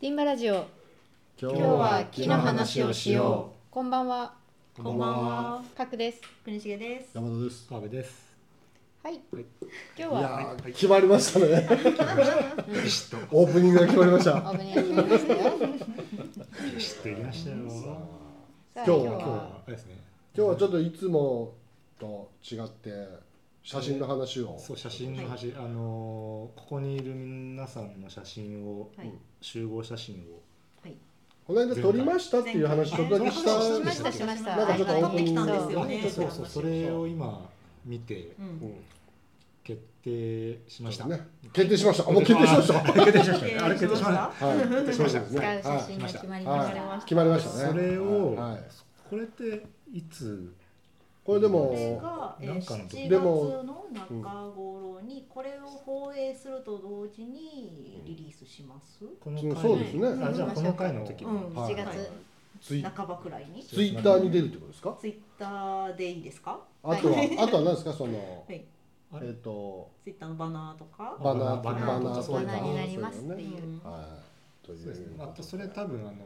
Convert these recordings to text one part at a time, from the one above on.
ティンバラジオ。今今日は木の話をしよう。こんばんは。うこんばんは。かくです。国重です。山田です。川辺です。はい。はい。い今日は。決まりましたね。ビシッとオープニングが決まりました。オープニング決まりましたよ。ビシッといきましたよ。さあ今日は。今日は今日はあれですね。今日はちょっといつもと違って写真の話を。そう写真の端、あのーここにいる皆さんの写真を、はい。集合写真を。この間撮りましたっていう話ちょっとだけしたしまんでしたしました。なんかちょっとオープニング撮ってきたんですよね。そうそうそれを今見てう。うん。ん決定しました。ね。決定しました。あもう決定しました。決定しました。あれ決定しました。はい。決定しました。使う写真が決まりました、はい。決まりましたね。それをはい。これっていつこれでもなんかの時。7月でもの中頃にこれを放映すると同時にリリースします？このそうですね。あじゃあこの回の時うんのはい。7月半ばくらいに。ツイッターに出るってことですか？ツイッターでいいですか？あとはあとは何ですか？そのはい。えっとツイッターのバナーとか？バナーバナーバナーとかバナーになりますっていう、うん。はいといそうですね。う。まあそれ多分あの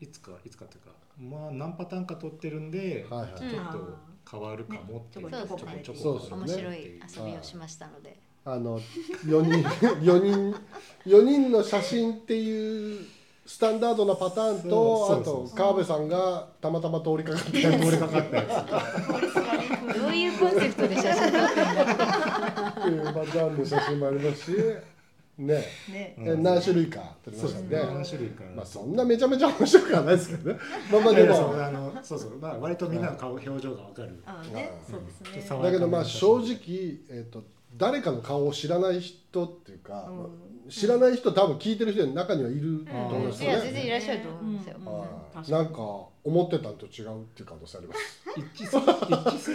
いつかいつかというかまあ何パターンか取ってるんで、はいはい。ちょっと変わるかもっていう、ねちょこちょこ面白い遊びをしましたので、あの4人 4人4人の写真っていうスタンダードなパターンとあと川辺さんがたまたま通りかかって通りかかったや通りすがり風どういうコンセプトで写真撮ってんだ っていうパターンの写真もありますしね。ね。何種類か。撮りつ。ましたね。そうですね。何種類か。まあそんなめちゃめちゃ面白くはないですけどね。まあまあでも。あのそうそう。まあ割とみんなの顔表情がわかる。あね、うんそうですね。うん。だけどまあ正直えっと誰かの顔を知らない人っていうかうん。知らない人多分聞いてる人の中にはいると思いますよいや全然いねらっしゃると思うん。ですよ、なんか思ってたんと違うっていう可能性あります。一致す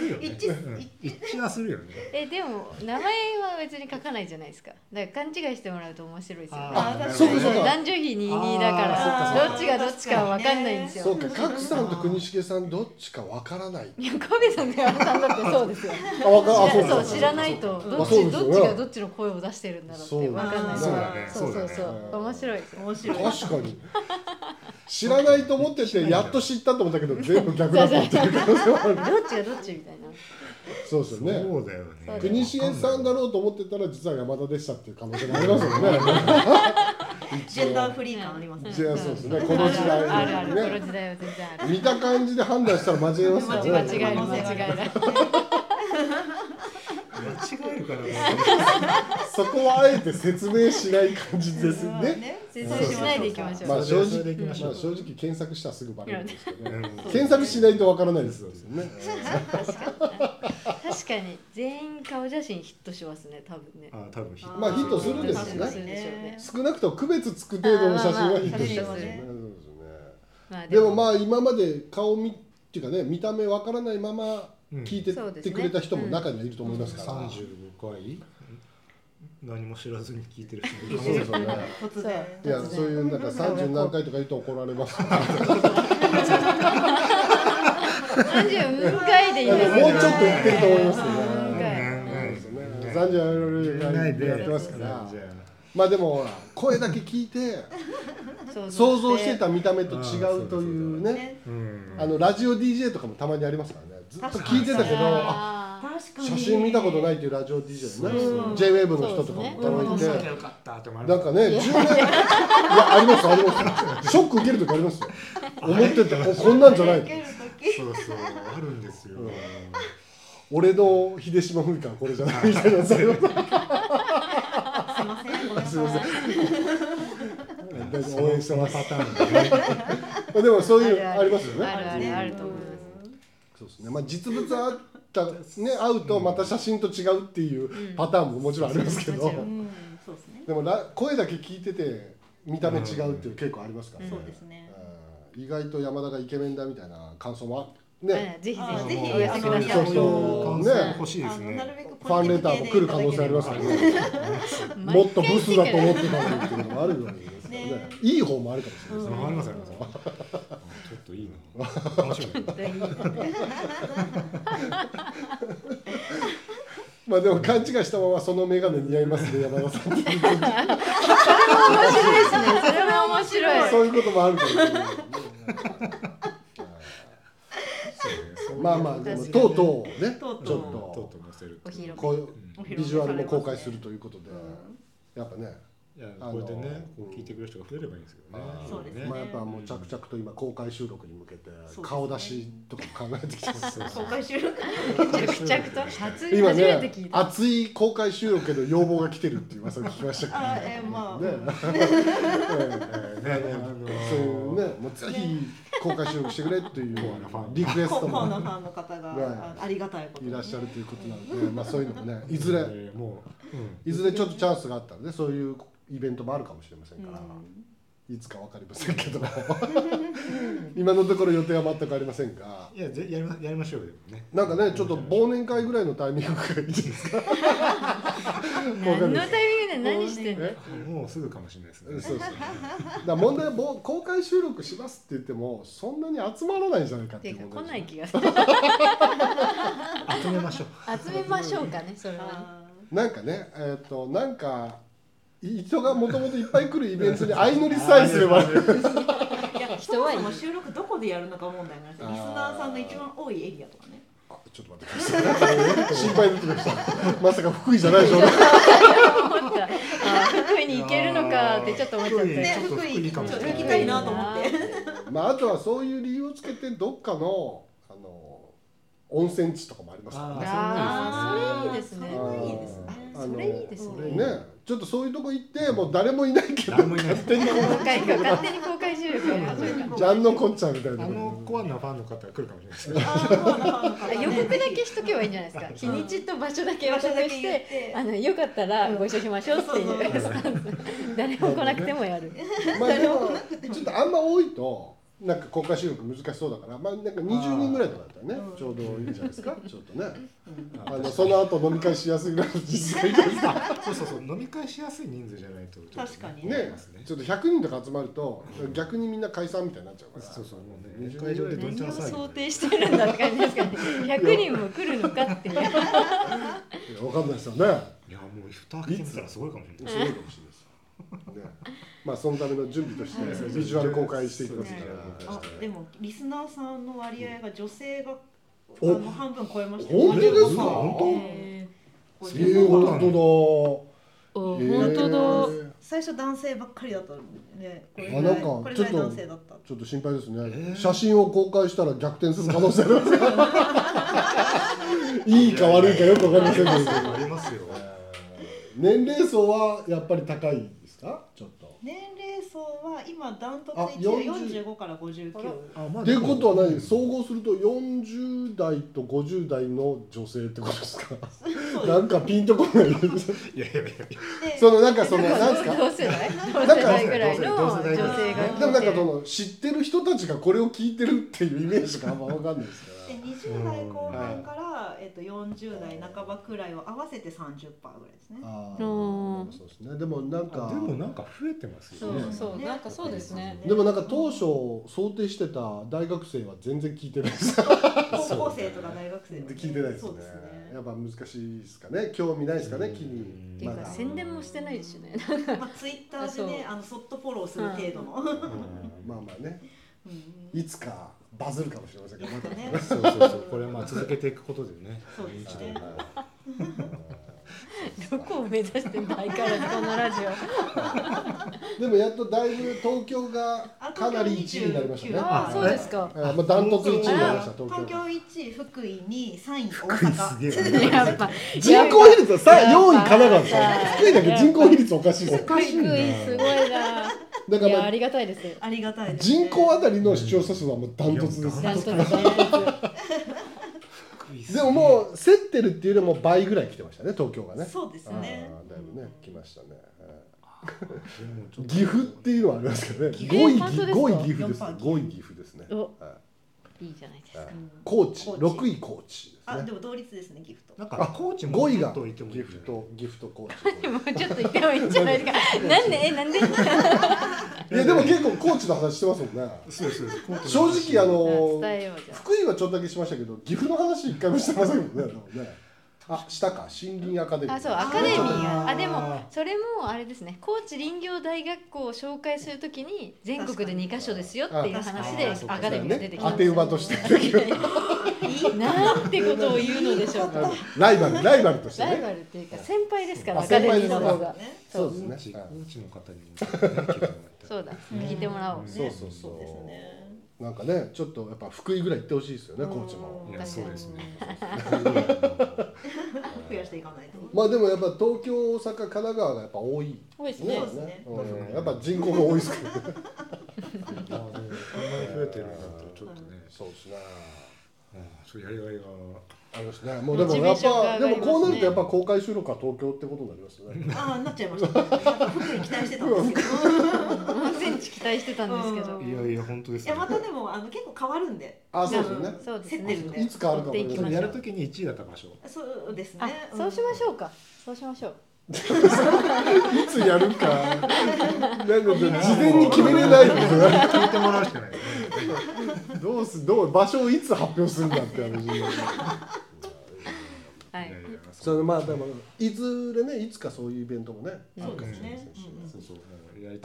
るよね。一致うん 一致はするよね。えでも名前は別に書かないじゃないですか。だから勘違いしてもらうと面白いですよね。あーそうかそうか。男女比22だからどっちがどっちかわかんないんですよ。そうか角さんと国重さんどっちかわからない。いや神戸さんと山田さんだってそうですよ。あわかそう知らないとどっちどっちがどっちの声を出してるんだろうってわかんないそうだね。そうそうそうそう。だね面白い。面白い。確かに知らないと思っててやっと知ったと思ったけど全部逆だったっていう可能性もある。どっちがどっちみたいなそうですよね。そうだよね。国重さんだろうと思ってたら実は山田でしたっていう可能性もありますよね。ジェンダーフリー感ありますね。そうですねこの時代あるあるこのね時代は全然ある。見た感じで判断したら間違えますからね。間違える間違える間違えるかな。そこはあえて説明しない感じですね。ね。説明しないでいきましょう。まあ正直、まあ正直検索したらすぐバレるんですけどね。うん。検索しないとわからないですよね。確かに。全員顔写真ヒットしますね多分ね。あ多分ヒット。まあヒットするんですよね。少なくとも区別つく程度の写真はヒットしてますよね。あーそうですね。まあでもまあ今まで顔見っていうかね見た目わからないまま聞いてそうですねてくれた人も中にはいると思いますから。三十五回何も知らずに聞いてる人いるそうですよね。いやそういうなんか三十何回とか言うと怒られます。三十分回でいいですもうちょっと言ってると思いますね。回そうですね。三十何回やってますから。まあでも声だけ聞いて想像してた見た目と違うというねあのラジオ DJ とかもたまにありますからねずっと聞いてたけど。写真見たことないっていうラジオ DJ ねう。ん JWAVE の人とかもたまにいてなんかね10年いやありますありますショック受ける時ありますよ。思ってておこんなんじゃない。そうそうあるんですよ。うん俺の秀島文香はこれじゃないみたいなすすいません。応援してます。パターンでね。でもそういうありますよね。あるあるあると思いますそうですね。まあ実物あったね 会うとまた写真と違うっていうパターンももちろんありますけど、そうですね。でもら声だけ聞いてて見た目違うっていう結構ありますから。ね。そうですね。うん。意外と山田がイケメンだみたいな感想もね、うん。ぜひぜあひぜひお寄せください。そうそう感ね。想欲しいですね。ファンレターも来る可能性ありますからね。もっとブスだと思ってたのにっていうのもあるわけですからね。ね。いい方もあるかもしれないですね。ありますあります。ちょっといいな。楽しみ。まあでも勘違いしたままその眼鏡似合いますね山田さん。面白いですね。それも面面白い。そういうこともあるかもしれないまあまあでもとうとうね。ちょっと。ビジュアルも公開するということで。うん。やっぱねいやあのこれでねこう聞いてくれる人が増えればいいんですけどね。そうですね。まあやっぱもう着々と今公開収録に向けて顔出しとかも考えてきてます 公開収録着々と。今めてね聞いた。熱い公開収録への要望が来てるっていう噂を聞きましたけど。あえーまあ。ね。えーねあのーそういうねもうぜひ公開収録してくれっていうコアなファンリクエストもファンの方がね。あありがたいこといらっしゃるということなのでまあそういうのもねいずれえーもううん。いずれちょっとチャンスがあったらねそういうイベントもあるかもしれませんから、いつかわかりませんけど。今のところ予定は全くありませんが。いやぜやりまやりましょうよね。なんかねちょっと忘年会ぐらいのタイミングがいいですか？何のタイミングで何してんの？え？もうすぐかもしれないですね。そうそう。だから問題はぼ公開収録しますって言ってもそんなに集まらないんじゃないかってていうか来問題ですない気がする集めましょう。集めましょうかねそれはなんかねえっ、となんかい人がもともといっぱい来るイベントに相乗りさえすればーいや人はいいそもそも収録どこでやるのか問題なんですよ。リスナーさんの一番多いエリアとかね。あちょっと待ってください心配になってきましたまさか福井じゃないでしょうね思ったあ福井に行けるのかってちょっと思っちゃったねよねちょっと福井ちょっと行きたいなと思って。まああとはそういう理由をつけてどっかのあの温泉地とかもありますからねそれいいですね。それはいいですねあのそれいいですね。ねちょっとそういうとこ行ってもう誰もいないけど誰もいない。勝手に公開か勝手に公開収録。やりましょうかジャンのこっちゃんみたいな。あのコアなファンの方が来るかもしれないです予告だ。けしとけばいいんじゃないですか。日にちと場所だけ予告しててあのよかったらご一緒しましょうっていううんスタンス。誰も来なくてもやる。まあでもちょっとあんま多いとなんか公開収録難しそうだからまあなんか20人ぐらいとかだったらねうんちょうどいいんじゃないですかちょっとね。ああのその後飲み会しやすいぐらいの実際ですかそうそうそう飲み会しやすい人数じゃないとちょっと確かに。ねちょっと100人とか集まると逆にみんな解散みたいになっちゃうから。そうそうもうね20会場でどんちゃん何を騒ぎ想定してるんだって感じですかね100人も来るのかっていういやわかんないですよね。いやもう蓋開けてみたらすごいかもしれない。すごいかもしれないまあそのための準備としてはい。ビジュアル公開していきますかはいらあでもリスナーさんの割合が女性があおの半分超えましたよ。本当ですか？55%本当？へ55%えー、本当おだ本当だ。えー。最初男性ばっかりだったねこれぐあなんからいこれぐらいちょっと男性だった。ちょっと心配ですね、えー。写真を公開したら逆転する可能性ありますいいか悪いかよくわかりませんけど。ありますよ。年齢層はやっぱり高いか？ちょっと。年齢層は今ダントツあ1位40 45から59あまあっていうことは何総合すると40代と50代の女性ってことですか？そうなんかピンとこないいやいやいやでそのなんかそのなんですか？同世代？同世代ぐらいの女性がでもなんかその知ってる人たちがこれを聞いてるっていうイメージがあんま分かんないですから。で20代後半から、えっと、40代半ばくらいを合わせて30%ぐらいですね。あうんー。そうですね。でもなんかでもなんか増えてますそよね。うそうなんかそうですね。でもなんか当初想定してた大学生は全然聞いてないです。高校生とか大学生はね。聞いてないですね。そうですね。やっぱ難しいですかね。興味ないですかねうん。気に。っていうかまだ。宣伝もしてないですしね。まあ、ツイッターでねあのそっとフォローする程度の、うん。まあまあね。うん。いつかバズるかもしれませんけど。まだね。そうそうそう。これはまあ続けていくことでね。そうですね。どこを目指してんだ相変わらずこのラジオ。でもやっとだいぶ東京がかなり1位になりましたね。ああそうですか。えーまあダントツ1位になりました東東京京1位福井2位3位大福井す阪げえな。やっぱ人口比率はさ4位神奈川ですよ。やっぱ福井だけ人口比率おかしいですよ福井すごいなだからまあいやありがたいですありがたいです、ね、人口あたりの視聴者数はもうダントツですうんダントツダントでももう競ってるっていうよりも倍ぐらい来てましたね東京がね。そうですね。あーだいぶね来ましたね。でもちょっと岐阜っていうのはありますけどね。岐5位阜岐本当ですか？5位岐阜です。四番5位岐阜ですね。お。はいいいじゃないですか。高知高知6位高知ですねあでも同率ですねギフト。なんかあコーチも5位が。もっといてもいい岐んじゃない阜と岐阜と高知もうちょっと言ってもいいんじゃないですか。なんで？えなんで？いやでも結構高知の話してますもんね。そうですそう正直あの福井はちょっとだけしましたけど岐阜の話一回もしてませんもんねでもねあ下か。森林アカデミー。あそうアカデミーがああでもそれもあれですね。高知林業大学校を紹介するときに全国で2カ所ですよっていう話でアカデミーが出てきた当て馬としてなんてことを言うのでしょうかライバルライバルとしてライバねルっていうか先輩ですからあアカデミーの方が。ね。そうですね。高知の方にもね聞いてもらいたいそうだ聞いてもらおううん。そうそうそうそうですねなんかねちょっとやっぱ福井ぐらい行ってほしいですよねうん。高知も。いやそうですね。増やしていかないとまあでもやっぱ東京大阪神奈川がやっぱ多い。多いですね。そうですね。うん。やっぱ人口が多いですからねあんなに増えてるんだったらちょっとね、そうですね。うん、ちょっとやりがいがありますね。もうでもやっぱね。もこうなるとやっぱ公開収録は東京ってことになりますね。ああなっちゃいました。期待してたんですけど温泉地期待してたんですけど。うん。いやいや本当ですいやまたでもあの結構変わるんで。あそうですよね。んそうです競ってるんで。いつ変わるかも。やるときに1位だった場所そうですね。あそうしましょうか。そうしましょういつやるか。なんか事前に決めれない聞いてもらうしかないどうすどう場所をいつ発表するんだって話になる。はい。そのまあでもいずれねいつかそういうイベントもねう。んあ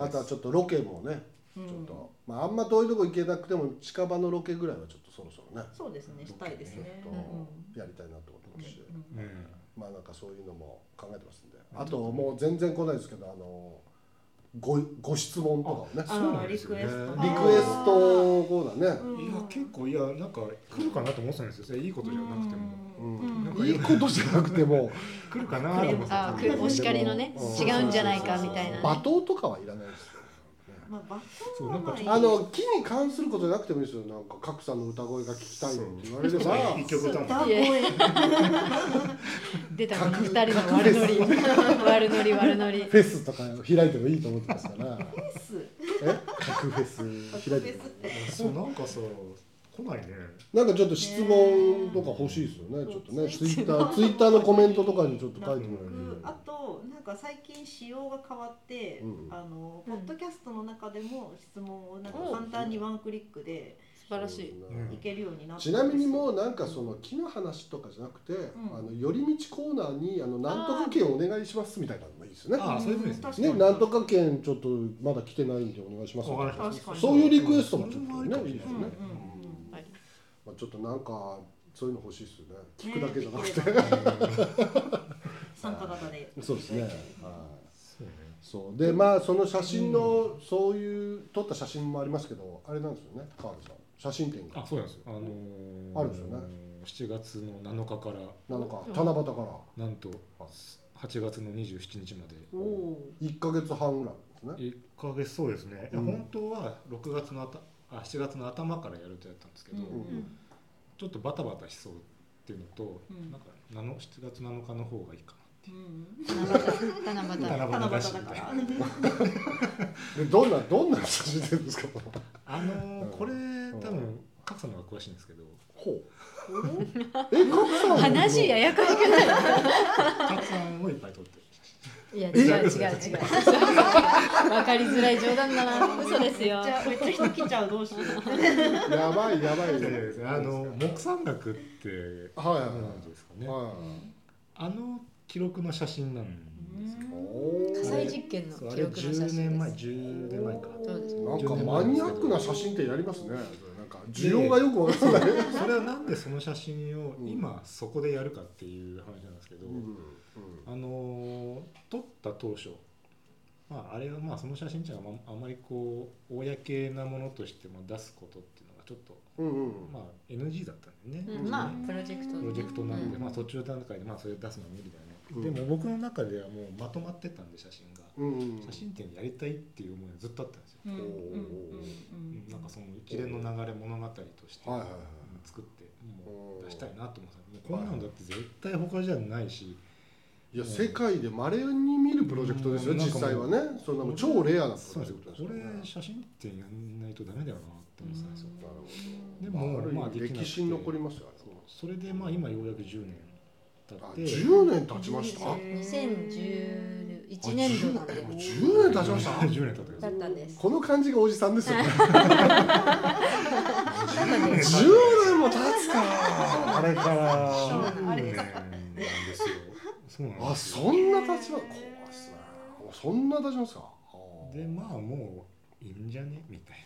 あとはちょっとロケもね。うんちょっと、まああんま遠いとこ行けなくても近場のロケぐらいはちょっとそろそろね。そうですね。したいですね。ちょっうんとやりたいなと思ってますし、うん。うんまあなんかそういうのも考えてますんで。あともう全然来ないですけどあのごご質問とかをね。あそうなんですよね。リクエスト。リクエストコーナーね、うん。いや結構いやなんか来るかなと思ってたんですよ。いいことじゃなくても。うん。なんかいいことじゃなくても。来るかなと思ってお叱りのねうん。違うんじゃないかみたいなね。罵倒とかはいらないですよまあバそうなんかああの木に関することじゃなくてもいいですよ。なんか角さんの歌声が聞きたいのって言われれば。一曲歌うの歌声。出たこの二人の悪ノリ。悪ノリ悪ノリフェスとか開いてもいいと思ってますから。ですえ？角フェス。開いてもそうなんかさ来ないね。なんかちょっと質問とか欲しいですよね。ちょっとねツイッターツイッターのコメントとかにちょっと書いてもらえる僕あとなんか最近仕様が変わって、うんあのうん。ポッドキャストの中でも質問をなんか簡単にワンクリックで素晴らしい。うんいけるようになったちなみにもううなんかその木の話とかじゃなくて、ん。あの寄り道コーナーにあのなんとか券お願いしますみたいなのもいいですよね。あそういうふうですね。ね、なんとか券ちょっとまだ来てないんでお願いしますそういうリクエストもちょっとねいいですよね。はいまあちょっとなんかそういうの欲しいですよね。聞くだけじゃなくて。て 参加型で。そうですね。はい。そうね。そう。でまあその写真の、そういう撮った写真もありますけどあれなんですよね川辺さん。写真展が。あそうなんですよ。あのーあるんですよね。7月の7日から。なんか七夕から。なんと8月の27日まで。おお1か月半ぐらいですね。1ヶ月そうですね、いやうん。本当は6月のあたあ7月の頭からやるとやったんですけど、うんうんちょっとバタバタしそうっていうのと、うん。なんかなの7月7日の方がいいかなっていう。うん七夕七夕七夕七だし夕だからでどんなどんな写真展ですか。あのこれん多分角さんの方が詳しいんですけどほう。え、角さん。話ややこしくない角さんをいっぱい撮ってるいや違う違う違う。わかりづらい冗談だな。嘘ですよ。めっちゃ人来ちゃうどうしよう。やばいやばい。写真あの木山学ってはいはい何なんですかね、はあの記録の写真なんですけい。ど、お火災ー実験の記録の写10真年前です。10年前か。そうです。なんかマニアックな写真展やりますね。なんか需要がよくわからない。それはなんでその写真をうん今そこでやるかっていう話なんですけど、うんった当初。まああれはまあその写真っていうのはまああまりこう公なものとしても出すことっていうのがちょっとうんうん。まあ NG だったんでね、うんまあプロジェクト。プロジェクトなんで、うん。まあ途中段階でまあそれ出すのは無理だよね、うん。でも僕の中ではもうまとまってたんで写真が、うんうん。写真展やりたいっていう思いがずっとあったんですよ、うんうんうんうん。なんかその一連の流れ物語として、作ってもう出したいなと思ってた。もうこんなんだって絶対他じゃないし、いや世界で稀に見るプロジェクトですようん実際はね。そんなもう超レアなプロジェクトですよなんですよこれね。写真展やんないとダメだよなって思ってたんですよ。でもまあ歴史に残りますよ。あれそれでまあ今ようやく10年経あって10年経ちました？2011年度なんでもう10年経ちました。10年経ってだったんですこの感じがおじさんですよね。だったんです10年も経つか。あれから。あれ10年ですよそうなんあそんな立場怖いっすね。そんな立場ですか？でまあもういいんじゃね？みたい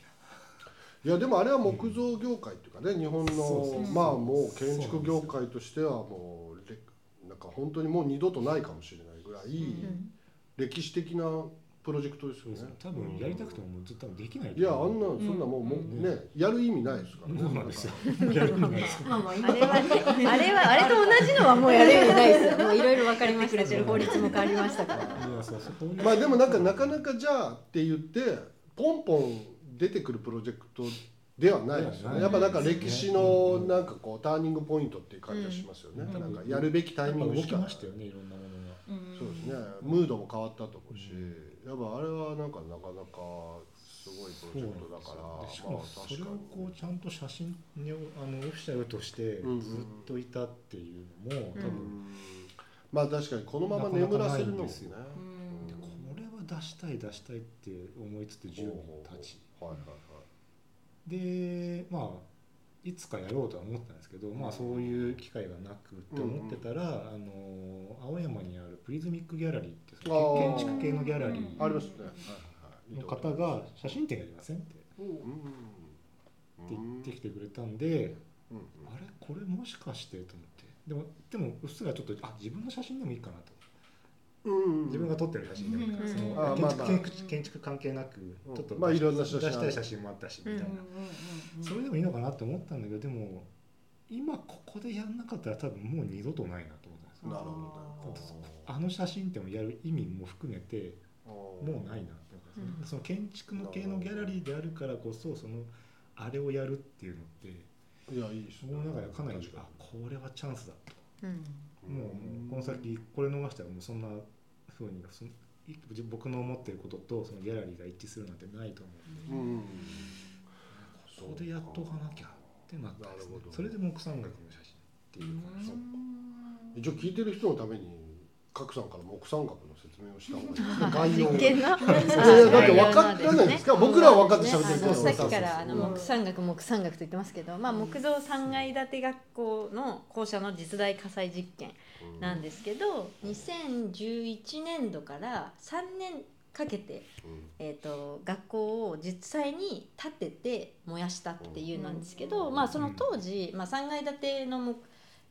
な。いやでもあれは木造業界っていうかね日本のまあもう建築業界としてはもうれなんか本当にもう二度とないかもしれないぐらいうん。歴史的なプロジェクトですよね。多分やりたくてももうずっとできないいやあんなうんそんなもうもうん。うねやる意味ないですからね。そうなんですよ。やる意味ないですまあまああれはね、あれはあれと同じのはもうやる意味ないですよ。もういろいろ分かりましたし、法律も変わりましたから。まあでもなんかなかなかじゃあって言ってポンポン出てくるプロジェクトではないですよね。やっぱなんか歴史のなんかこうターニングポイントっていう感じがしますよね。うん。なんかやるべきタイミングやっぱ動きしかないましたよねいろんなものが。うん。そうですね。ムードも変わったと思うし、やっぱあれはなんかなかなかすごいプロジェクトだから、でしかまあもそれを。こうちゃんと写真にあのオフィシャルとしてうんうんずっといたっていうのも多分、うんまあ確かにこのまま眠らせるのもね。なかなかないんですよ。うん。でこれは出したい出したいって思いつつ10年経ち。はいはい。でまあいつかやろうとは思ったんですけど、まあそういう機会がなくって思ってたら、あの青山にあるプリズミックギャラリーって建築系のギャラリ。ーの方が写真展やりませんって言ってきてくれたんで、うん。あれ？これもしかして？と思って。でもでもうっすらちょっとあ自分の写真でもいいかなと自分が撮ってる写真でもいいかな、うんそあの建築,、建築関係なくうんちょっとまあいろんな写真出したい写真もあったしみたいな、うんそれでもいいのかなって思ったんだけどでも今ここでやんなかったら多分もう二度とないなと思ったんですよ。なるほど。あの写真展をやる意味も含めてももうないなってその建築の系のギャラリーであるからこそそのあれをやるっていうのっていやいいその中でかなりあこれはチャンスだと。うん。もうこの先これ逃したらもうそんなふうにその僕の思ってることとそのギャラリーが一致するなんてないと思うんでうんここでやっとかなきゃってなったんですねなるほどそれで木山学の写真っていう感じ一応聞いてる人のために賀来さんから木産学の説明をした方がいいですね概要を実験の。だって分からないですか僕らは分かって喋ってるけどさっきからあの木産学木産学と言ってますけど、まあ木造3階建て学校の校舎の実大火災実験なんですけど、2011年度から3年かけて、えー、と学校を実際に建てて燃やしたっていうなんですけど、うん。まあその当時、まあ、3階建ての木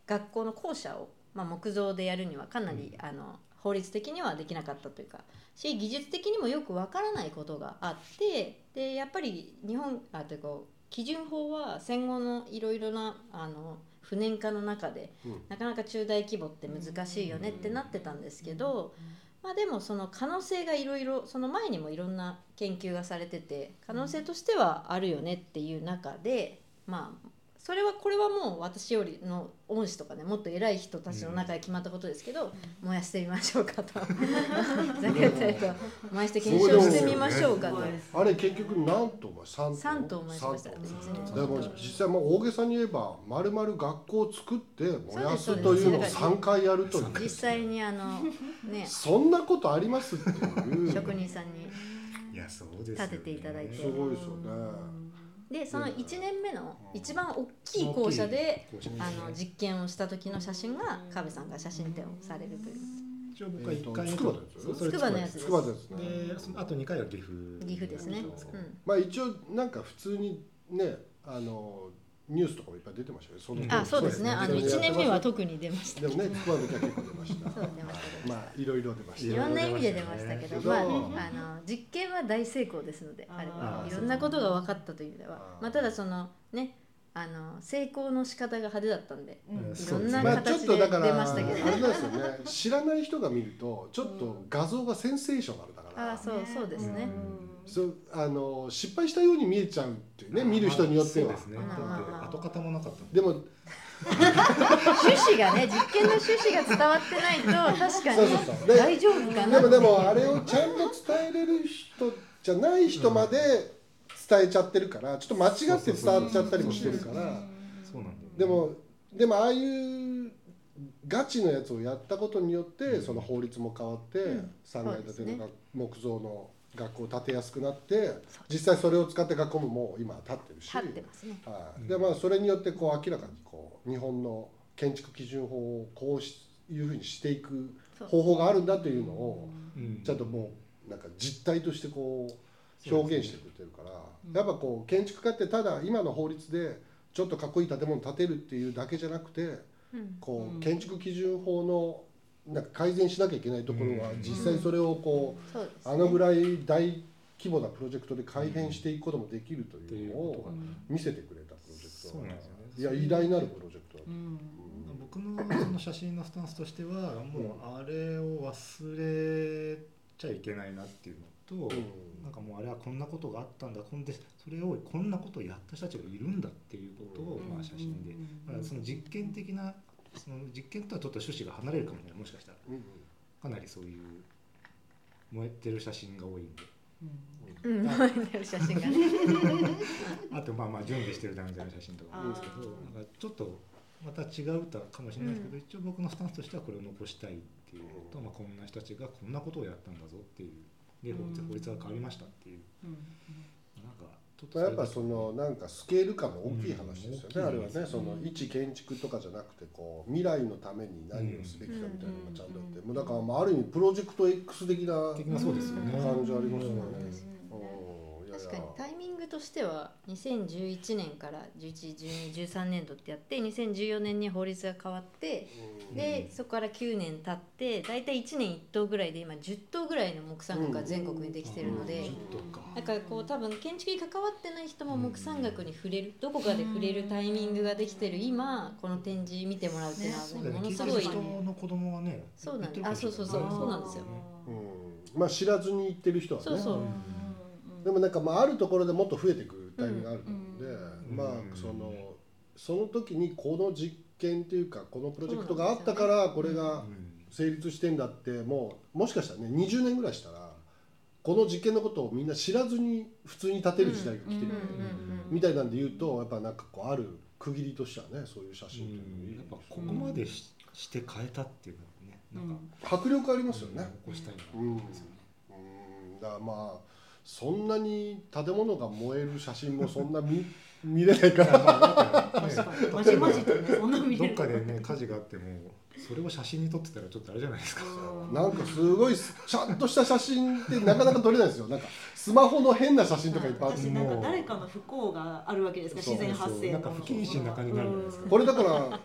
学校の校舎を、まあ、木造でやるにはかなり、あの法律的にはできなかったというかし技術的にもよくわからないことがあってでやっぱり日本あというか基準法は戦後のいろいろなあの不燃化の中でうん。なかなか中大規模って難しいよねってなってたんですけど、まあ、でもその可能性がいろいろその前にもいろんな研究がされてて可能性としてはあるよねっていう中でまあそれはこれはもう私よりの恩師とかねもっと偉い人たちの中で決まったことですけど、燃やしてみましょうかと。ざけてと燃やして検証してみましょうかと。あれ結局何棟も3棟三棟燃やしましたでも実際もう大げさに言えばまるまる学校を作って燃やすというのをそうです3回やるという。実際にあのね。そんなことありますっていう。職人さんにいやそうです立てていただいて。すごいですよねでその1年目の一番大きい校舎であの実験をした時の写真が川辺さんが写真展をされるという。一応僕は1回えーと筑波のやつそうそれ筑波のやつ。筑波ですね。でそのあと2回は岐阜。岐阜ですね、うん、まあ一応なんか普通にねあのニュースとかもいっぱい出てましたよそのあそうですね。あのそうですね。1年目は特に出ました。でもね筑波の時は結構出ました。そう出ました。まあいろいろ出ました。いろんな意味で出ましたけど、まあ、あの実験は大成功ですのであれいろんなことが分かったという意味では。まあ、ただそのねあの成功の仕方が派手だったんでうん。うんいろんな形で出ましたけど。あれなんですよね。知らない人が見るとちょっと画像がセンセーショナルだから。ああそうそうですね、そうあの失敗したように見えちゃうっていうね見る人によっては。そうですね。だまあまあまあって跡形もなかった。でも趣旨がね実験の趣旨が伝わってないと 確かそうそうそう。にで大丈夫かな。でもでもあれをちゃんと伝えれる人じゃない人まで伝えちゃってるからちょっと間違って伝わっちゃったりもしてるから。そうなんだよでもでもああいうガチのやつをやったことによってその法律も変わってん。3階建ての木造の学校を建てやすくなって実際それを使って学校ももう今建ってるし。立ってますね。はい、でまあそれによってこう明らかにこう日本の建築基準法をこうしいうふうにしていく方法があるんだというのをうん。ちゃんともうなんか実態としてこう表現してくれてるから、うん。やっぱこう建築家ってただ今の法律でちょっとかっこいい建物建てるっていうだけじゃなくてうん。こうん。う建築基準法のなんか改善しなきゃいけないところはうん。実際それをこうあのぐらい大規模なプロジェクトで改変していくこともできるといのをいううことが見せてくれたプロジェクトいや偉大なるプロジェクトだったうん僕のその写真のスタンスとしてはもうあれを忘れちゃいけないなっていうのと、うん。なんかもうあれはこんなことがあったんだこんでそれをこんなことをやった人たちがいるんだっていうことを、まあ、写真で、その実験的なその実験とはちょっと趣旨が離れるかもしれない。もしかしたら。うんかなりそういう燃えてる写真が多いんで。うん。燃えてる写真がね。あとまあまあ準備してる段階の写真とかも。あるんですけどなんかちょっとまた違う歌かもしれないですけど、一応僕のスタンスとしてはこれを残したいっていうのと、まあ、こんな人たちがこんなことをやったんだぞっていう。で法律が変わりましたっていうやっぱそのなんかスケール感の大きい話ですよね、うん。あれはね。その一建築とかじゃなくてこう未来のために何をすべきかみたいなのがちゃんとあって、うん。もうだからまあある意味プロジェクト X 的な感じありますよね。うん確かにタイミングとしては2011年から111213年度ってやって2014年に法律が変わってうん。でそこから9年経って大体1年1棟ぐらいで今10棟ぐらいの木産学が全国にできてるので、だからこう多分建築に関わってない人も木産学に触れるどこかで触れるタイミングができてる今この展示見てもらうっていうのはねものすごい聞いてる人の子供はねそうなんあそうそうそうそう。なんですようん。まあ知らずに行ってる人はね。そうそうでもなんかまああるところでもっと増えてくるタイミングがあると思うんで、うん。まあうんそのその時にこの実験っていうかこのプロジェクトがあったからこれがうん成立してんだってもうもしかしたらね20年ぐらいしたらこの実験のことをみんな知らずに普通に立てる時代が来てる、みたいなんで言うとやっぱなんかこうある区切りとしてはねそういう写真っていうやっぱここまでしして変えたっていうのはねなんか迫力ありますよね。残したいなうんですよね。うん。だからまあそんなに建物が燃える写真もそんな見見れないから。確かに。まじまじとねそんな見れる。どっかでね火事があってもそれを写真に撮ってたらちょっとあれじゃないですか。う。んなんかすごいちゃんとした写真ってなかなか撮れないですよ。なんかスマホの変な写真とかいっぱいあって私なんか誰かの不幸があるわけですか？自然発生の。なんか不謹慎な感じになるじゃないですかこれだからおあ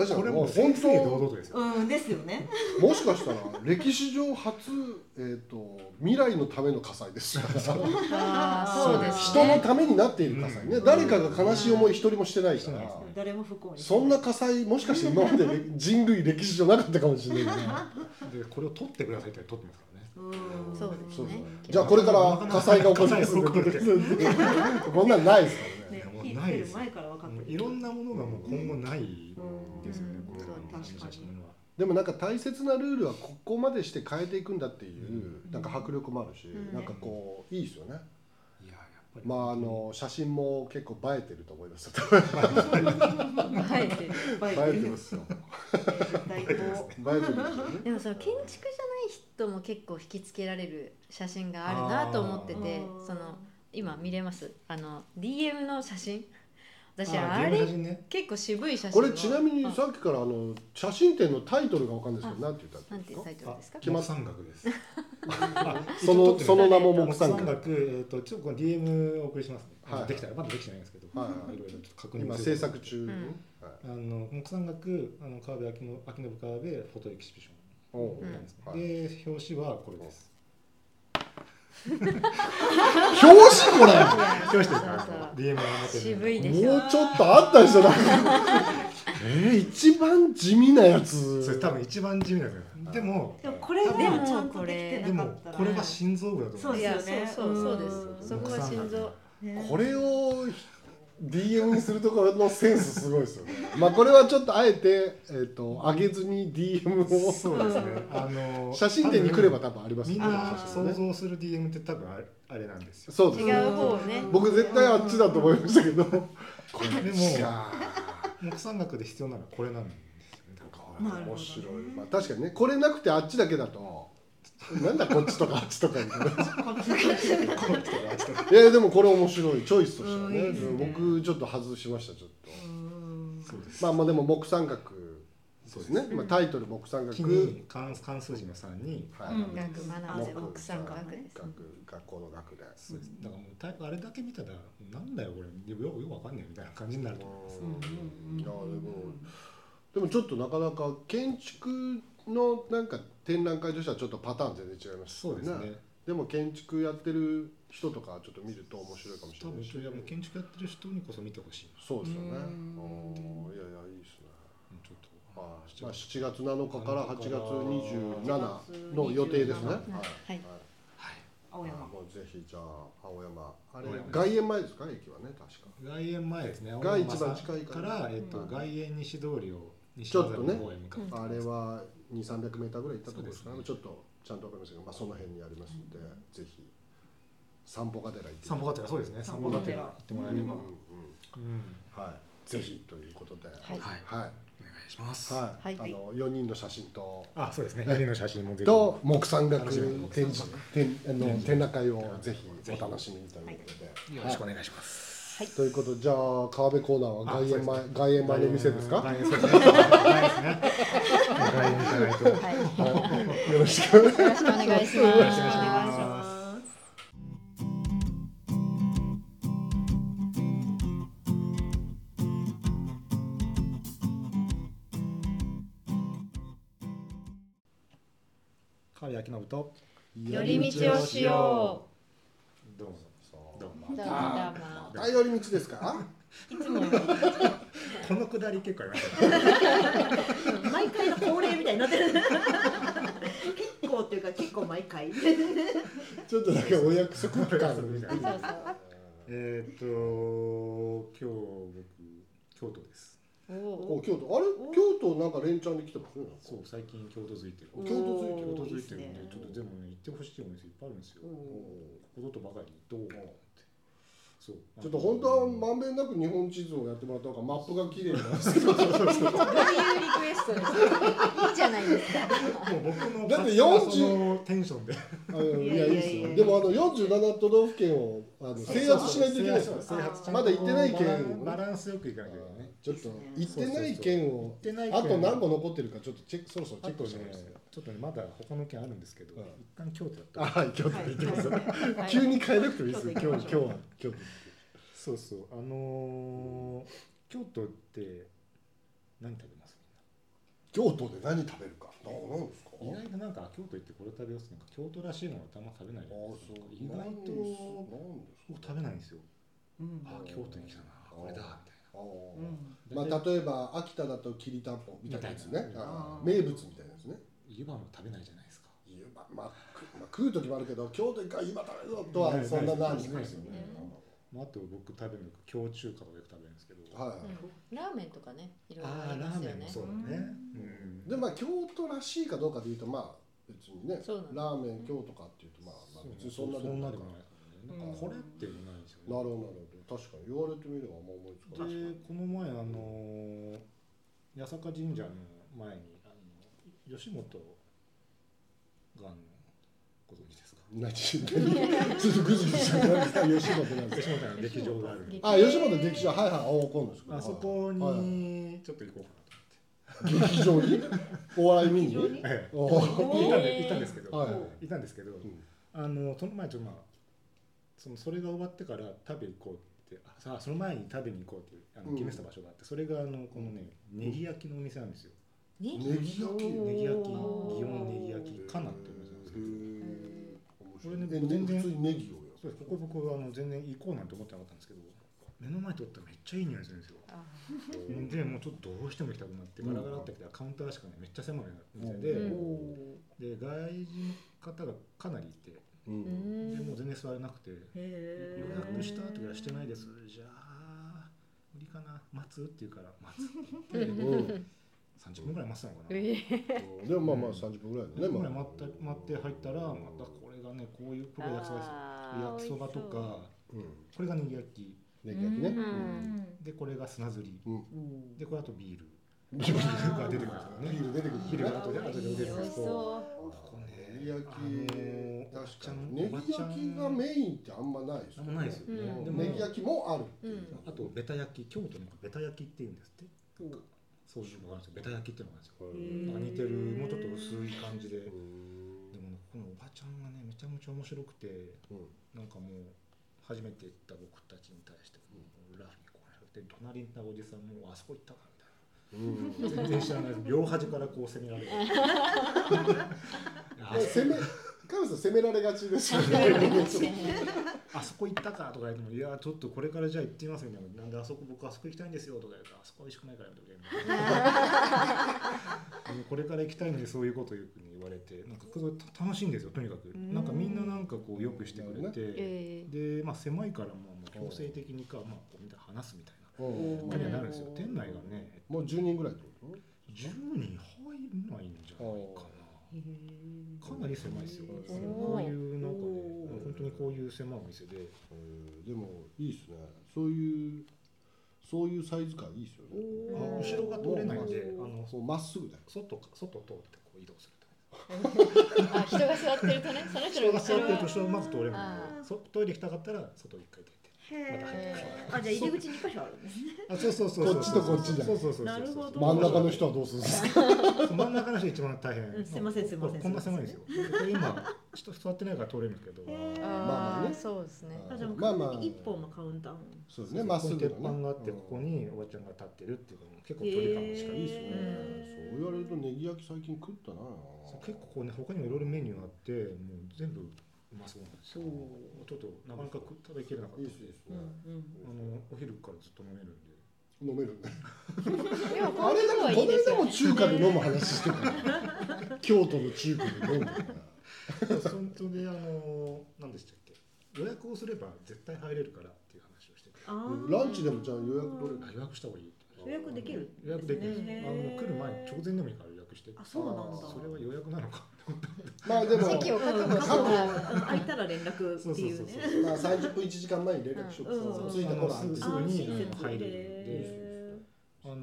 れじゃんこれも本正々堂当々とですよ。うんですよね。もしかしたら歴史上初、えー、と未来のための火災です そうです人のねためになっている火災ね、うん誰かが悲しい思い一人もしてないから、誰も不幸に。そんな火災もしかして今まで 人類歴史上なかったかもしれない。ねでこれを撮ってくださいって撮ってますからね。うん。そうですそうね。じゃあこれから火災が起こります火災が起こる。こんなんないですからね。ねもう火ないです前から分かってる。いろんなものがもう今後ないうんですよね、うん。これは。でもなんか大切なルールはここまでして変えていくんだっていううん。なんか迫力もあるし、うん。なんかこういいですよね。まああの写真も結構映えてると思います。はい映映えてますよ。大映えてるですよね。でもその建築じゃない人も結構引きつけられる写真があるなと思っててその今見れます？あの DM の写真？私ああれね。結構渋い写真こをれちなみにあさっきからあの写真展のタイトルがわかんないですけど、なんて言ったんですか？なんていうタイ。トルですか？決まっ木山学です。そのその名も木。山学えっとちょっとこの DM お送りしますね。はい。できたらまだできてないんですけど、はいはいいろい。ろちょっと確認今制作中。に。うん。はい。あの木山学あの川辺秋の秋信川辺フォトエキシビション。なんですね。はいで表紙はこれです。表紙これ。表紙ですか。DM が持ってる渋いでしょ。もうちょっとあったでしょなんか。えー、一番地味なやつ。それ多分一番地味なんですよ。でもでもこれがでもちゃんとできてでもなかったらこれが心臓部だと思そういですよね。やそうそうそうでう。ん。すそこが心臓。ね。これを DM にするところのセンスすごいですよね。まあこれはちょっとあえてえっ、と上げずに DM をそうですね。あの写真展に来れば多分ありますよね。想像する DM って多分あれあれなんですよ。そうです違う方をね僕絶対あっちだと思いましたけど。こでもいや木産学で必要なのはこれなんですよね。面白い。まあ確かにねこれなくてあっちだけだと。なんだこっちとかあっちとか。みたいな。いやでもこれ面白いチョイスとしてはね。うんいいですね僕ちょっと外しましたちょっと。うんそうです。まあまあでも木三角ですね、まあ、タイトル木三木学に関関数字の3にはいうん。学学木で奥さんが学です学学校の学で。そうです。だからもうあれだけ見たらなんだよこれ。よくよくわかんないみたいな感じになると思いますう。んいやでもでもちょっとなかなか建築のなんか展覧会としてはちょっとパターン全然違いますそうですね。でも建築やってる人とかちょっと見ると面白いかもしれないし。多分建築やってる人にこそ見てほしいそうですよね。うん。おーいやいやいいですね。ちょっと。まあ、まあ、7月7日から8月27の予定ですね。はい。はい。青山。もうぜひじゃあ青山。あれ外苑前ですか？駅はね確か。外苑前ですね。が一番近いかからら、えっとうん。外苑西通りを西ちょっとね。麻布の方へ向かって。あれは2、300メーターぐらい行ったところですかね。そうちょっとちゃんとわかりませんが、まあその辺にありますので、ぜひ。散歩がてら行って。散歩がてらそうですね。散歩がてら行ってもらえれば、うんうんうん。うん。はい。ぜひということで。はいはい。はい。お願いします、はい。はい。あの4人の写真と。あそうですね。屋根の写真もぜひ。と木産学展示展あの展覧会をぜひお楽しみにということで。よろしくお願いします、ということでじゃあ川辺コーナーは外苑前外苑前の店ですか？外苑ですね。外苑ですね外苑行かないとはい。はい。よろしく。お願いします。よろしくお願いします。川辺明信と寄り道をしよどう。もどうう。もどうも。どうも。大寄り道ですか？いつも。このくだり結構ありましたね毎回の恒例みたいになってる。結構っていうか結構毎回。ちょっとなんかお約束感そうそうそうそう。えーっと今日僕京都です。おお。お京都。あれ？京都なんか連チャンで来てますね。そう最近京都づいてる。お京都づいてる？京都づいてるんいいっすねでちょっとでもね行ってほしいお店いっぱいあるんですよ。おこことばかりどう？そうちょっと本当はまんべんなく日本地図をやってもらった方がマップが綺麗なんですけど。どういうリクエストですか？いいじゃないですか。もう僕のだって勝手な40そのテンションであのいやいいですよ。でもあの47都道府県をあの制圧しないといけないですよ。制圧まだ行ってない県バランスよくいかなきゃいけないねちょっと行ってない県を行ってない県あと何個残ってるかちょっとチェックそろそろチェッあとねクしてます。ちょっとねまだ他の県あるんですけど、うん。一旦京都やった。あはい京都で行ってます。はい。急に変えなくてもいいですよ。今日今日は京都。そうそう。あのー、京都って何食べます？京都で何食べるか。ななんですか？意外となんか京都行ってこれ食べようってなんか京都らしいのはあんま食べないじゃないあですか。そう。意外となんです僕食べないんですよ。うん。あ京都に来たな。これだみたいあうんーまあ例えば秋田だときりたんぽみたいなやつね。名物みたいなやつね。湯葉も食べないじゃないですか。いやまあ、食う時もあるけど京都行くから今食べるぞとはそんな何ないでですよね。まあ、あと僕食べるの京中華とかよく食べるんですけど、はい、うん。ラーメンとかね、いろいろありますよね。ラーメンも。そうだね、うん。でまあ京都らしいかどうかでいうとまあ別にねそうなんだラーメン京都かっていうとまあ、まあ、別にそんなそんなででもないもないかこれっていうのないんですよね。なるほどなるほど。確かに言われてみればあんま思いつかない。でこの前あの八坂神社の前にあの吉本があのご存知ですか？何？ちょっとグズグズしちゃう吉本なんです吉本の劇場があるあ吉本劇場はいはい。あわかんないですけど。あそこはいはい。にちょっと行こうか劇場に？お笑い見に？劇場に。なと、ええ。お行ったんで行ったんですけど、はい。行ったんですけど、ん。あのその前ちょっとまあそのそれが終わってから食べ行こうってあさあその前に食べに行こうっていうあのうん決めてた場所があってそれがあのこのねネギ焼きのお店なんですよ。ね。ネギ焼きネギ焼き祇園ネギ焼きかなっていうお店なんですけどここれねれね全然普通にネギをよそうです。ここ僕あの全然行こうなんて思ってなかったんですけど目の前通ったらめっちゃいい匂いするんですよ。あでもうちょっとどうしても行きたくなってガラガラってきたらカウンターしかねめっちゃ狭い店うでん。で外人の方がかなりいてううん。ん。でもう全然座れなくてへ予約したとかしてないです。じゃあ無理かな。待つって言うから待つって言ってうん。30分ぐらい待ってたのかな。でもまあまあ30分ぐらいだね30分ぐまあ。らい待って待って入ったらまたこれがねこういうプロ焼きそば焼きそばとかう。ん。これがネギ焼き。ネギ焼きね。うん。でこれが砂ずり。うん。でこれあとビールビビールが出てくるんですよね。ール出てくるビールが後で後で出てくるここねネギ焼き確かにネギ焼きがメインってあんまないですあんまないですよね、ネギ焼きもあるあとベタ焼き京都のベタ焼きっていうんですってうんそういうのがあるんですよベタ焼きっていうのがあるんですよ。似てるもうちょっと薄い感じで、うん。でもこのおばちゃんがねめちゃめちゃ面白くてうんなんかもう初めて行った僕たちに対してもうラフにこうやって隣にいたおじさんもうあそこ行ったかみたいなうん全然知らない両端からこう攻められる。あ攻めさん攻められがちですよね。あそこ行ったかとか言ってもいやちょっとこれからじゃあ行ってみますみたいななんであそこ僕あそこ行きたいんですよとか言うとあそこ美味しくないからみたいなこれから行きたいんでそういうことをよく言われてなんか楽しいんですよとにかく。ん。なんかみんななんかこうよくしてくれて、えでまあ狭いからまあまあ強制的にかまあこうみたいな話すみたいなうん。感じになるんですよ。店内がねもう10人ぐらいってこと？10人入んないんじゃないかな。かなり狭いですよ。こういうなんかね本当にこういう狭いお店で。えー。でもいいですね。そういうそういうサイズ感いいですよね。あ後ろが通れないんであのそうまっすぐだよ。外か外通ってこう移動する あ人が座ってるとねその人が座ってると後ろまず通れないんあでそトイレ行きたかったら外一回出あじゃあ入り口に2箇所あるんですね。あそうそうそう。そうこっちとこっちじゃん。そうそうそうそう。なるほど。真ん中の人はどうするんですか？そう。真ん中の人一番大変、うんすいませんすいませんこんな狭いん。ですよ。でこれ今人座ってないから通れるんですけど。まあまあね。そうですね。あじゃあもうまあまあ。一本のカウンター。そうですね。まっすぐ鉄板があってうんここにおばちゃんが立ってるっていうのも結構距離感しかいいですよね、へそう言われるとネギ焼き最近食ったな。そう結構こうね他にもいろいろメニューあってもう全部うまそうなんですよちょっとなかなか食食べきれなかったいいです。いいですね。うんうん。あのお昼からずっと飲めるんで。飲めるねでもあれだはいこのいでも中華で飲む話してたから京都の中華で飲んでたから本当であの何でしたっけ。予約をすれば絶対入れるからっていう話をしてて。ランチでもじゃあ予約取れるあ予約した方がいい予約できる予約できる。あの来る前に直前でもいいから予約して。あそうなんだ。あそれは予約なのかまあでも席を確保して空いたら連絡っていう。ねまあ30分1時間前に連絡しよううん。着いた頃すぐに入れるんでへあの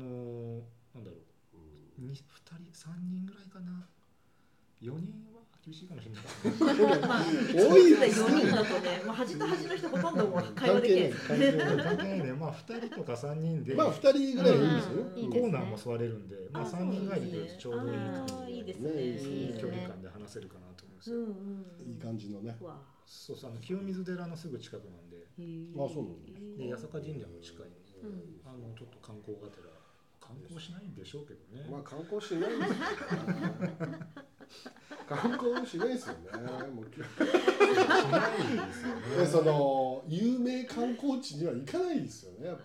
なんだろう。に2人3人ぐらいかな。4人は厳しいかもしれない。ーまあ 多いで4人だとね、まあ、端と端の人ほとんどもう会話できない。関係ない。関係ない。ねまあ2人とか3人でまあ2人ぐらいいいですよコーナーも座れるんで、まあ、あ3人ぐらいでちょうどいい感じいいですね。いい距離感で話せるかなと思うんですよ、うんうんいい感じのね。そうそうあの清水寺のすぐ近くなんで。あそうなで八坂神社も近いあのちょっと観光がてら。観光しないんでしょうけどね、まあ観光しないんです 観光しないですよね。もう。しないですよねでその有名観光地には行かないですよねやっぱ。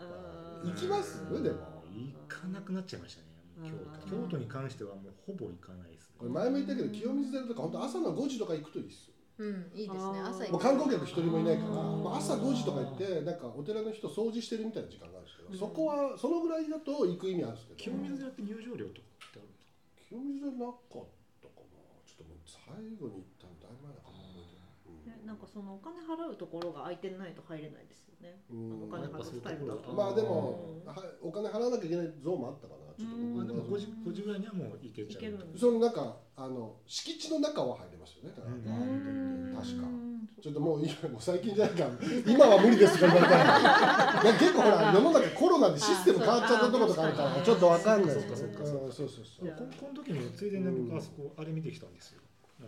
うん。行きますでも。行かなくなっちゃいましたね京都うん。京都。に関してはもうほぼ行かないですね。これ前も言ったけど清水寺とか本当朝の5時とか行くといいですよ。うんいいですね。朝行く。もう観光客一人もいないから、まあ、朝5時とか行ってなんかお寺の人掃除してるみたいな時間があるんですけど、そこはそのぐらいだと行く意味あるんですけど。清水寺って入場料とかってあるんですか？清水寺なかったかなちょっともう最後に行ったのだいぶ前だから覚えてないねなんかそのお金払うところが空いてないと入れないですよね。うん。お金払うスタイルだと。まあでも、はお金払わなきゃいけないゾーンもあったかなちょっとでも5僕時 ,5 時ぐらいにはもう行けちゃう。行けるんだその中あの敷地の中は入れますよね。確か。うん。ちょっともう今もう最近じゃないか。ら今は無理ですとか言われたらいや結構ほら世の中コロナでシステム変わっちゃったところとかあるからちょっとわかんない。そっかそうんそうそうこの時についでに僕あそこあれ見てきたんですよ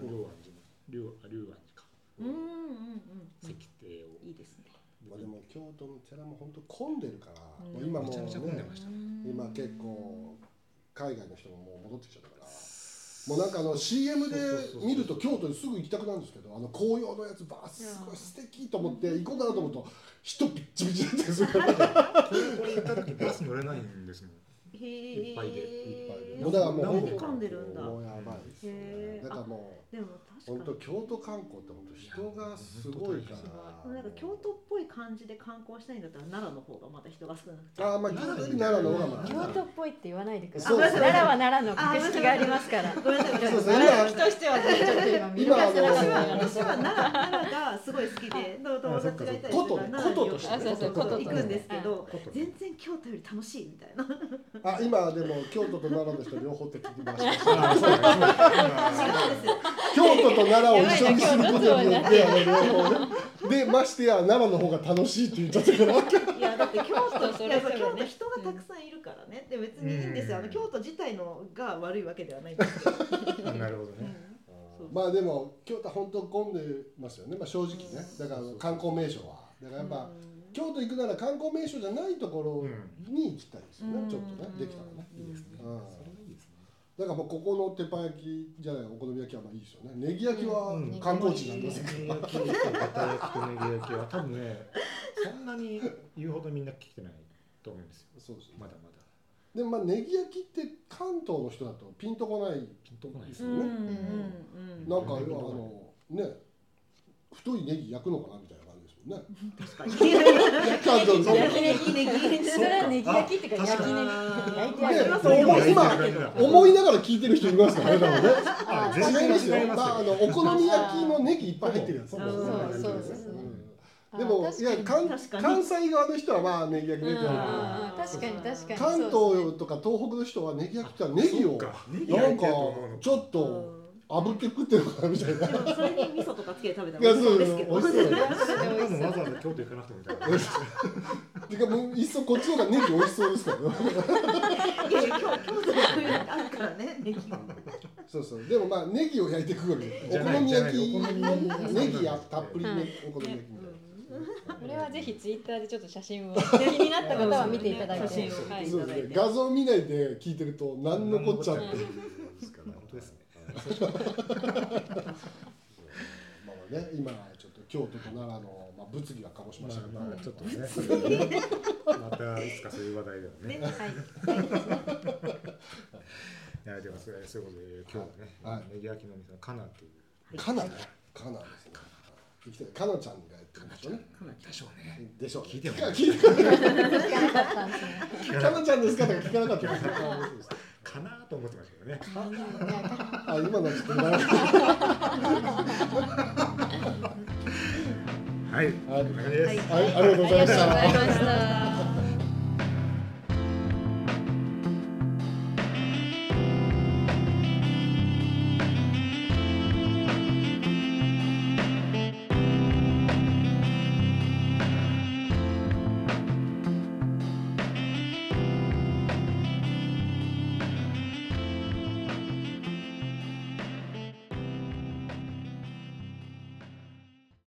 龍安寺の龍龍安寺か。うんうんうん石庭を。いいですね。まあでも京都の寺も本当混んでるから、うん。もう今もう、めちゃめちゃ混んでねました。今結構海外の人ももう戻ってきちゃったから。もうなんかあの CM で見ると京都にすぐ行きたくなるんですけどあの紅葉のやつばーすごい素敵と思って行こうかなと思うと人びっちびちだったりする。か らこれ行った時バス乗れないんですもんいっぱいでいっぱいで。でもうだからもう何で混んでるんだ。もうやばいですよねだからもでもう確かに。本当京都観光って本当人がすごいから。なんか京都っぽい感じで観光したいんだったら奈良の方がまた人が少なくて。ああまあ京都より奈良の方がまあ。京都っぽいって言わないでください。奈良は奈良の格式がありますから。ごめんなさい。奈良としては今見逃せなかった。今あの私は奈良奈良がすごい好きで友達がいたりするから奈良によくことねあそうそうことと行くんですけど全然京都より楽しいみたいなあ今でも京都と奈良の人両方敵に回しました。京都と奈良を一緒にすることによってあの両方ね。でましてや奈良の方が楽しいって言っちゃったからいややだって京都そいやれぞれね京都人がたくさんいるからね、で別にいいんですよ、あの京都自体のが悪いわけではないんですよ、なるほどね。まあでも京都は本当混んでますよね、まあ、正直ね。だから観光名所は。だからやっぱ、京都行くなら観光名所じゃないところに行きたいですよね、うん。ちょっとねできたらね、いいですね。うん。それはいいですね。だからもうここの鉄板焼きじゃないお好み焼きはまあいいですよね。ネギ焼きはうん。観光地になりますけど、ネギ焼きとバター焼きとネギ焼きは多分ね、そんなに言うほどみんな聞いてないと思うんですよ。そうですねまだまだ。でもまあネギ焼きって関東の人だとピンとこないピンとこないですうんよね。うんうん。なんかあうんのね太いネギ焼くのかなみたいなね。確かに。関東の人焼きネギネギそれはネギ焼きってかあ焼きネギ今思いながら聞いてる人いますからね多分ね。あ違いますよ。違いますよ。まああのお好み焼きのネギいっぱい入ってるやつ。そうそうそう。ですねうんでもいや関関西側の人はまあネギ焼き出てる確かに確かに。関東とか東北の人はネギ焼きってネギをなんかちょっと炙って食ってるのかなみたいな。でもそれに味噌とかつけて食べたいやら美味しそうですけど。美味しそう。だよ多分わざわざ京都行かなくてもみたいな。てかもういっそこっちの方がネギ美味しそうですからね。いや京都の冬なんかあるからねネギそうそう。でもまあネギを焼いて食うわけお好み焼きじゃないお好み焼きネギやたっぷりねはいお好み焼きみたいな。これはぜひツイッターでちょっと写真を気になった方は見ていただいて、そうですね。画像見ないで聞いてると何のこっちゃって。うん。本当ですね。まあね今ちょっと京都と奈良のまあ物議は醸しまましたけどあまあちょっとね。またいつかそういう話題ではね。はい。いやでもそれそういうことで今日はね、はい。ネギ焼きのお店のカナっていう。カナ。ねカナですね。行きたいカナちゃんがやってるんでしょうね。でしょうね。でしょうね。聞いても聞かなちゃんですか？とか聞かなかったですかなと思ってましたけどね。あ今のはちょっはい。はいこんな感じです。たはいありがとうございましたありがとうございました。